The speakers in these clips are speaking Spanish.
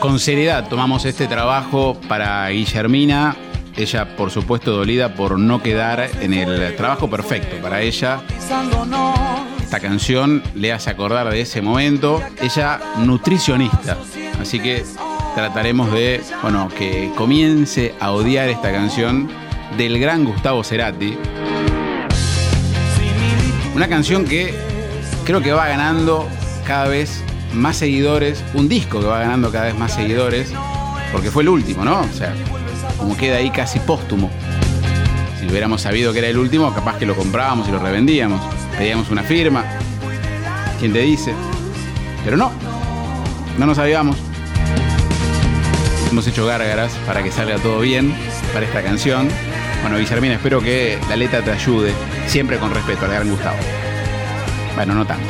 Con seriedad tomamos este trabajo para Guillermina. Ella, por supuesto, dolida por no quedar en el trabajo perfecto para ella. Esta canción le hace acordar de ese momento. Ella, nutricionista. Así que trataremos de, bueno, que comience a odiar esta canción del gran Gustavo Cerati. Una canción que creo que va ganando cada vez más seguidores, un disco que va ganando cada vez más seguidores, porque fue el último, ¿no? O sea, como queda ahí casi póstumo. Si hubiéramos sabido que era el último, capaz que lo comprábamos y lo revendíamos, pedíamos una firma, ¿quién te dice? Pero no, no nos sabíamos. Hemos hecho gárgaras para que salga todo bien para esta canción. Bueno, Guillermina, espero que la letra te ayude, siempre con respeto al gran Gustavo. Bueno, no tanto.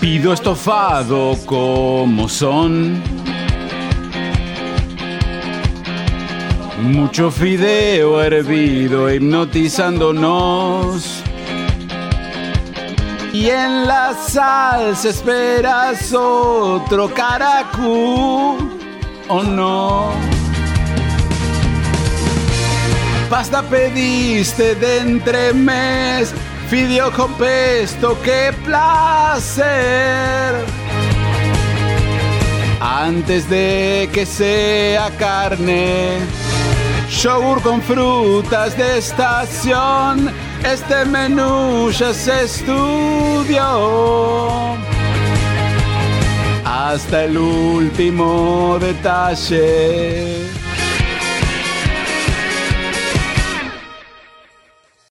Pido estofado como son. Mucho fideo hervido hipnotizándonos. Y en la salsa esperas otro caracú, ¿o no? Pasta pediste de entremés, fideo con pesto, qué placer. Antes de que sea carne, yogur con frutas de estación, este menú ya se estudió. Hasta el último detalle.